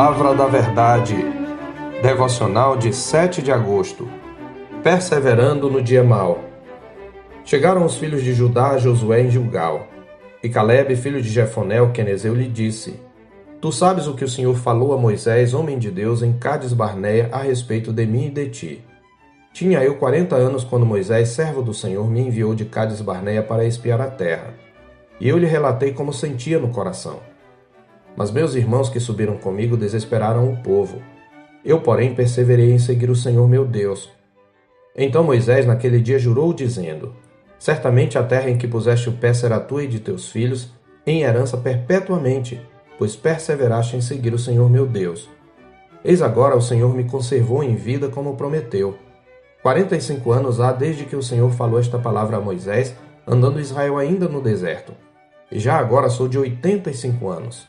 Palavra da Verdade, devocional de 7 de agosto. Perseverando no dia mau. Chegaram os filhos de Judá a Josué em Gilgal. E Caleb, filho de Jefoné, o quenezeu, lhe disse: Tu sabes o que o Senhor falou a Moisés, homem de Deus, em Cades Barneia, a respeito de mim e de ti. Tinha eu quarenta anos quando Moisés, servo do Senhor, me enviou de Cades Barneia para espiar a terra. E eu lhe relatei como sentia no coração. Mas meus irmãos que subiram comigo desesperaram o povo. Eu, porém, perseverei em seguir o Senhor meu Deus. Então Moisés naquele dia jurou, dizendo: Certamente a terra em que puseste o pé será tua e de teus filhos, em herança perpetuamente, pois perseveraste em seguir o Senhor meu Deus. Eis agora o Senhor me conservou em vida como prometeu. Quarenta e cinco anos há desde que o Senhor falou esta palavra a Moisés, andando Israel ainda no deserto. E já agora sou de oitenta e cinco anos.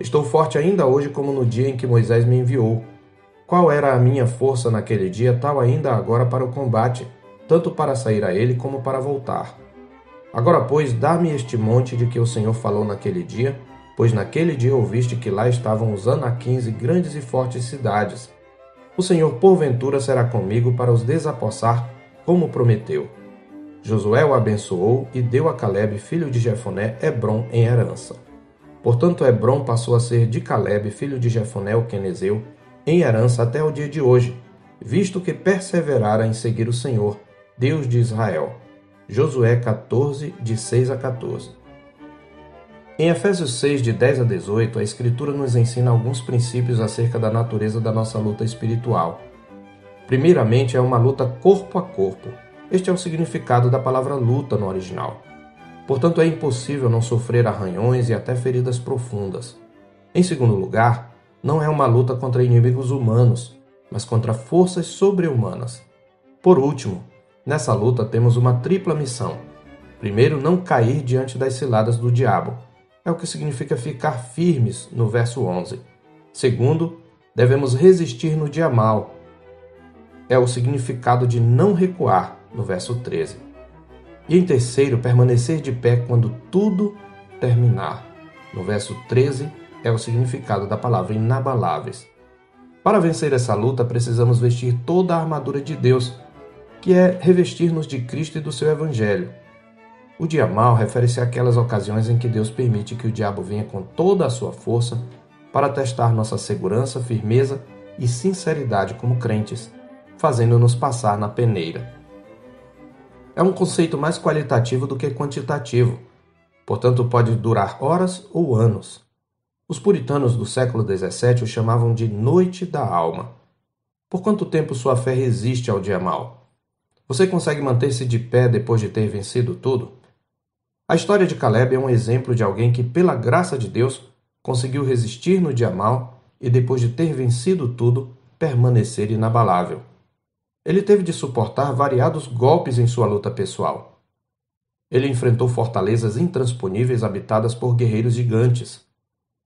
Estou forte ainda hoje como no dia em que Moisés me enviou. Qual era a minha força naquele dia, tal ainda agora para o combate, tanto para sair a ele como para voltar. Agora, pois, dá-me este monte de que o Senhor falou naquele dia, pois naquele dia ouviste que lá estavam os anaquins e grandes e fortes cidades. O Senhor porventura será comigo para os desapossar, como prometeu. Josué o abençoou e deu a Caleb, filho de Jefoné, Hebron em herança. Portanto, Hebron passou a ser de Caleb, filho de Jefoné o quenezeu, em herança até o dia de hoje, visto que perseverara em seguir o Senhor, Deus de Israel. Josué 14, de 6 a 14. Em Efésios 6, de 10 a 18, a Escritura nos ensina alguns princípios acerca da natureza da nossa luta espiritual. Primeiramente, é uma luta corpo a corpo. Este é o significado da palavra luta no original. Portanto, é impossível não sofrer arranhões e até feridas profundas. Em segundo lugar, não é uma luta contra inimigos humanos, mas contra forças sobre-humanas. Por último, nessa luta temos uma tripla missão. Primeiro, não cair diante das ciladas do diabo. É o que significa ficar firmes no verso 11. Segundo, devemos resistir no dia mal. É o significado de não recuar no verso 13. E em terceiro, permanecer de pé quando tudo terminar. No verso 13 é o significado da palavra inabaláveis. Para vencer essa luta, precisamos vestir toda a armadura de Deus, que é revestir-nos de Cristo e do seu Evangelho. O dia mal refere-se àquelas ocasiões em que Deus permite que o diabo venha com toda a sua força para testar nossa segurança, firmeza e sinceridade como crentes, fazendo-nos passar na peneira é um conceito mais qualitativo do que quantitativo, portanto, pode durar horas ou anos. Os puritanos do século XVII o chamavam de noite da alma. Por quanto tempo sua fé resiste ao dia mal? Você consegue manter-se de pé depois de ter vencido tudo? A história de Caleb é um exemplo de alguém que, pela graça de Deus, conseguiu resistir no dia mal e, depois de ter vencido tudo, permanecer inabalável. Ele teve de suportar variados golpes em sua luta pessoal. Ele enfrentou fortalezas intransponíveis habitadas por guerreiros gigantes.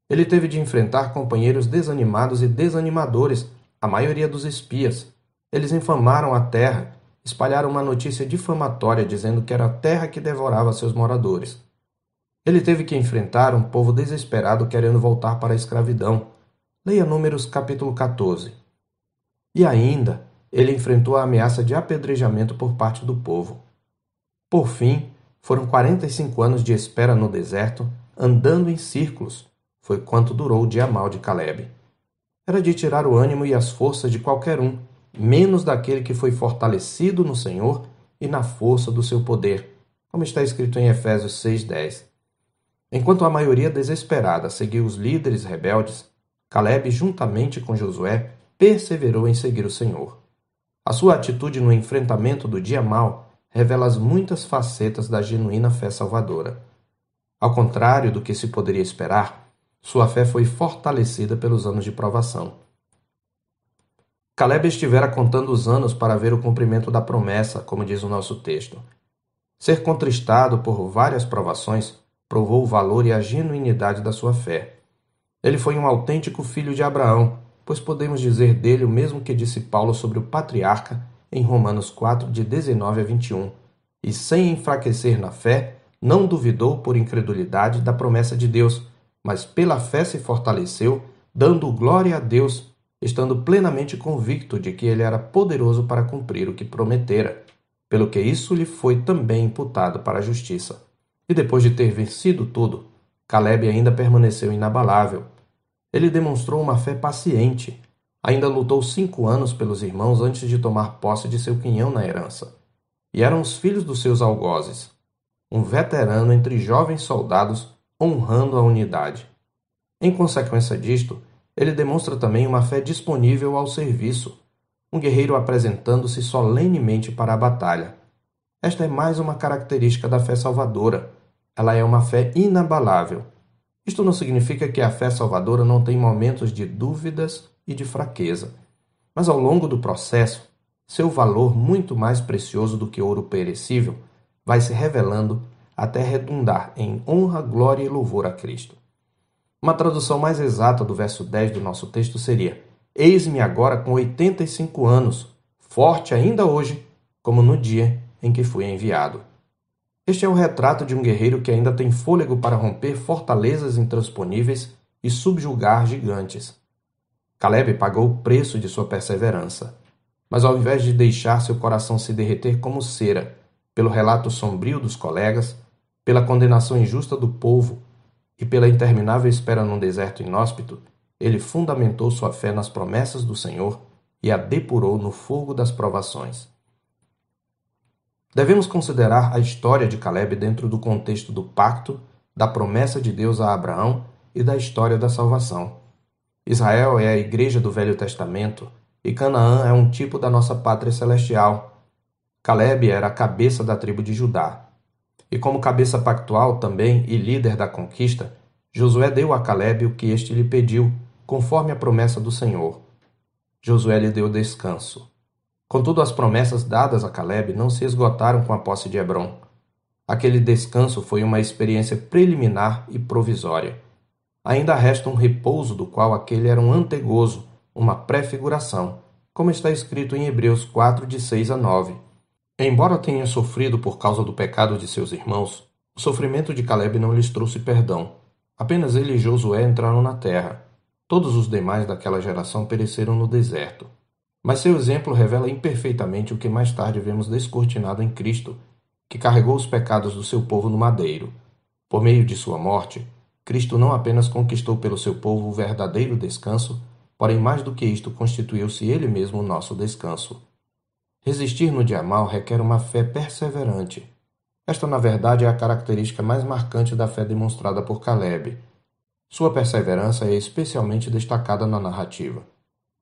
Ele teve de enfrentar companheiros desanimados e desanimadores, a maioria dos espias. Eles infamaram a terra, espalharam uma notícia difamatória dizendo que era a terra que devorava seus moradores. Ele teve que enfrentar um povo desesperado querendo voltar para a escravidão. Leia Números capítulo 14. E ainda, ele enfrentou a ameaça de apedrejamento por parte do povo. Por fim, foram 45 anos de espera no deserto, andando em círculos. Foi quanto durou o dia mal de Caleb. Era de tirar o ânimo e as forças de qualquer um, menos daquele que foi fortalecido no Senhor e na força do seu poder, como está escrito em Efésios 6:10. Enquanto a maioria desesperada seguiu os líderes rebeldes, Caleb, juntamente com Josué, perseverou em seguir o Senhor. A sua atitude no enfrentamento do dia mal revela as muitas facetas da genuína fé salvadora. Ao contrário do que se poderia esperar, sua fé foi fortalecida pelos anos de provação. Caleb estivera contando os anos para ver o cumprimento da promessa, como diz o nosso texto. Ser contristado por várias provações provou o valor e a genuinidade da sua fé. Ele foi um autêntico filho de Abraão, pois podemos dizer dele o mesmo que disse Paulo sobre o patriarca em Romanos 4, de 19 a 21, e sem enfraquecer na fé, não duvidou por incredulidade da promessa de Deus, mas pela fé se fortaleceu, dando glória a Deus, estando plenamente convicto de que ele era poderoso para cumprir o que prometera, pelo que isso lhe foi também imputado para a justiça. E depois de ter vencido tudo, Caleb ainda permaneceu inabalável. Ele demonstrou uma fé paciente. Ainda lutou cinco anos pelos irmãos antes de tomar posse de seu quinhão na herança. E eram os filhos dos seus algozes, um veterano entre jovens soldados honrando a unidade. Em consequência disto, ele demonstra também uma fé disponível ao serviço, um guerreiro apresentando-se solenemente para a batalha. Esta é mais uma característica da fé salvadora. Ela é uma fé inabalável. Isto não significa que a fé salvadora não tem momentos de dúvidas e de fraqueza, mas ao longo do processo, seu valor, muito mais precioso do que ouro perecível, vai se revelando até redundar em honra, glória e louvor a Cristo. Uma tradução mais exata do verso 10 do nosso texto seria: Eis-me agora com 85 anos, forte ainda hoje, como no dia em que fui enviado. Este é o retrato de um guerreiro que ainda tem fôlego para romper fortalezas intransponíveis e subjugar gigantes. Caleb pagou o preço de sua perseverança, mas ao invés de deixar seu coração se derreter como cera pelo relato sombrio dos colegas, pela condenação injusta do povo e pela interminável espera num deserto inóspito, ele fundamentou sua fé nas promessas do Senhor e a depurou no fogo das provações. Devemos considerar a história de Caleb dentro do contexto do pacto, da promessa de Deus a Abraão e da história da salvação. Israel é a igreja do Velho Testamento e Canaã é um tipo da nossa pátria celestial. Caleb era a cabeça da tribo de Judá. E como cabeça pactual também e líder da conquista, Josué deu a Caleb o que este lhe pediu, conforme a promessa do Senhor. Josué lhe deu descanso. Contudo, as promessas dadas a Caleb não se esgotaram com a posse de Hebron. Aquele descanso foi uma experiência preliminar e provisória. Ainda resta um repouso do qual aquele era um antegozo, uma prefiguração, como está escrito em Hebreus 4, de 6 a 9. Embora tenha sofrido por causa do pecado de seus irmãos, o sofrimento de Caleb não lhes trouxe perdão. Apenas ele e Josué entraram na terra. Todos os demais daquela geração pereceram no deserto. Mas seu exemplo revela imperfeitamente o que mais tarde vemos descortinado em Cristo, que carregou os pecados do seu povo no madeiro. Por meio de sua morte, Cristo não apenas conquistou pelo seu povo o verdadeiro descanso, porém mais do que isto constituiu-se ele mesmo o nosso descanso. Resistir no dia mal requer uma fé perseverante. Esta, na verdade, é a característica mais marcante da fé demonstrada por Caleb. Sua perseverança é especialmente destacada na narrativa.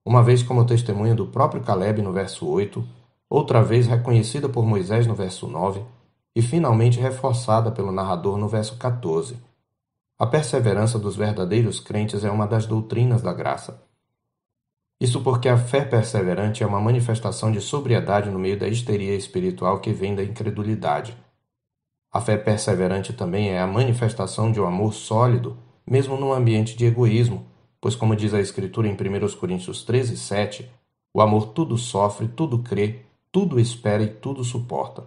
Uma vez como testemunha do próprio Caleb no verso 8, outra vez reconhecida por Moisés no verso 9 e finalmente reforçada pelo narrador no verso 14. A perseverança dos verdadeiros crentes é uma das doutrinas da graça. Isso porque a fé perseverante é uma manifestação de sobriedade no meio da histeria espiritual que vem da incredulidade. A fé perseverante também é a manifestação de um amor sólido mesmo num ambiente de egoísmo, pois, como diz a Escritura em 1 Coríntios 13, 7, o amor tudo sofre, tudo crê, tudo espera e tudo suporta.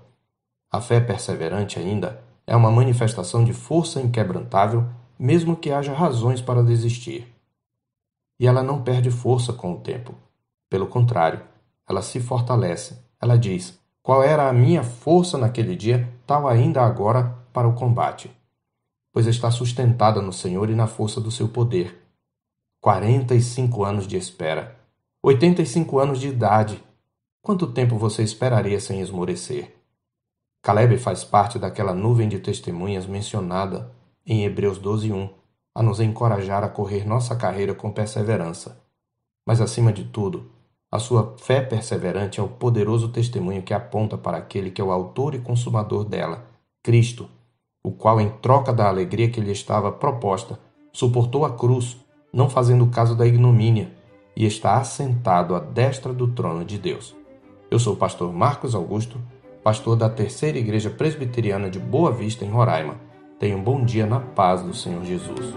A fé perseverante ainda é uma manifestação de força inquebrantável, mesmo que haja razões para desistir. E ela não perde força com o tempo. Pelo contrário, ela se fortalece. Ela diz: Qual era a minha força naquele dia, tal ainda agora para o combate pois está sustentada no Senhor e na força do seu poder. Quarenta e cinco anos de espera. Oitenta e cinco anos de idade. Quanto tempo você esperaria sem esmorecer? Caleb faz parte daquela nuvem de testemunhas mencionada em Hebreus 12:1, a nos encorajar a correr nossa carreira com perseverança. Mas acima de tudo, a sua fé perseverante é o poderoso testemunho que aponta para aquele que é o autor e consumador dela, Cristo, o qual, em troca da alegria que lhe estava proposta, suportou a cruz, não fazendo caso da ignomínia, e está assentado à destra do trono de Deus. Eu sou o pastor Marcos Augusto, pastor da Terceira Igreja Presbiteriana de Boa Vista, em Roraima. Tenha um bom dia na paz do Senhor Jesus.